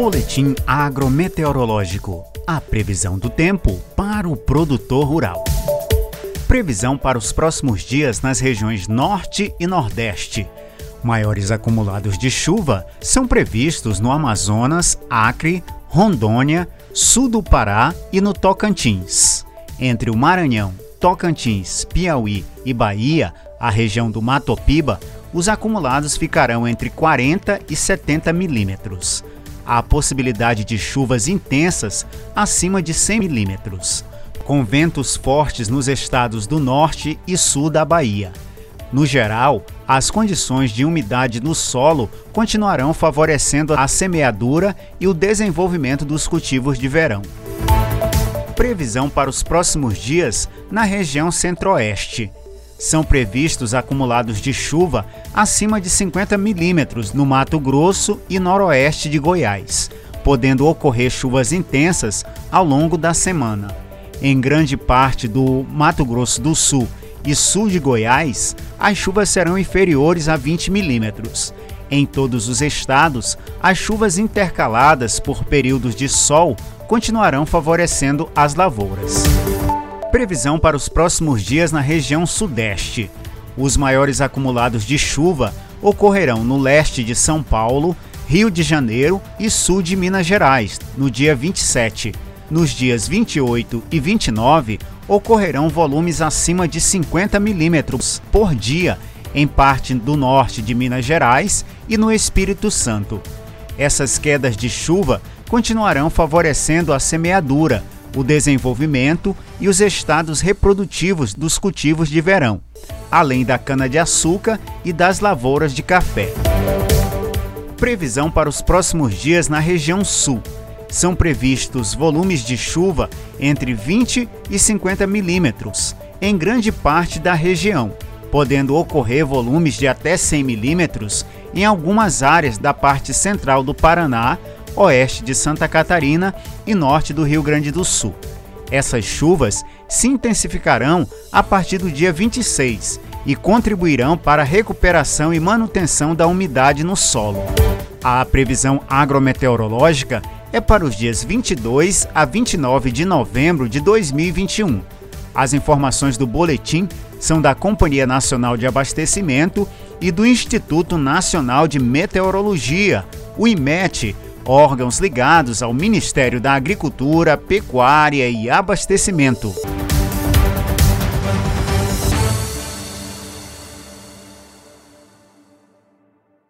Boletim agrometeorológico. A previsão do tempo para o produtor rural. Previsão para os próximos dias nas regiões Norte e Nordeste. Maiores acumulados de chuva são previstos no Amazonas, Acre, Rondônia, sul do Pará e no Tocantins. Entre o Maranhão, Tocantins, Piauí e Bahia, a região do Matopiba, os acumulados ficarão entre 40 e 70 milímetros. Há possibilidade de chuvas intensas acima de 100 milímetros, com ventos fortes nos estados do norte e sul da Bahia. No geral, as condições de umidade no solo continuarão favorecendo a semeadura e o desenvolvimento dos cultivos de verão. Previsão para os próximos dias na região centro-oeste. São previstos acumulados de chuva acima de 50 milímetros no Mato Grosso e noroeste de Goiás, podendo ocorrer chuvas intensas ao longo da semana. Em grande parte do Mato Grosso do Sul e sul de Goiás, as chuvas serão inferiores a 20 milímetros. Em todos os estados, as chuvas intercaladas por períodos de sol continuarão favorecendo as lavouras. Previsão para os próximos dias na região sudeste. Os maiores acumulados de chuva ocorrerão no leste de São Paulo, Rio de Janeiro e sul de Minas Gerais, no dia 27. Nos dias 28 e 29, ocorrerão volumes acima de 50 milímetros por dia em parte do norte de Minas Gerais e no Espírito Santo. Essas quedas de chuva continuarão favorecendo a semeadura, o desenvolvimento e os estados reprodutivos dos cultivos de verão, além da cana-de-açúcar e das lavouras de café. Previsão para os próximos dias na região sul são previstos volumes de chuva entre 20 e 50 milímetros em grande parte da região, podendo ocorrer volumes de até 100 milímetros em algumas áreas da parte central do Paraná, oeste de Santa Catarina e norte do Rio Grande do Sul. Essas chuvas se intensificarão a partir do dia 26 e contribuirão para a recuperação e manutenção da umidade no solo. A previsão agrometeorológica é para os dias 22 a 29 de novembro de 2021. As informações do boletim são da Companhia Nacional de Abastecimento e do Instituto Nacional de Meteorologia, o IMET, órgãos ligados ao Ministério da Agricultura, Pecuária e Abastecimento.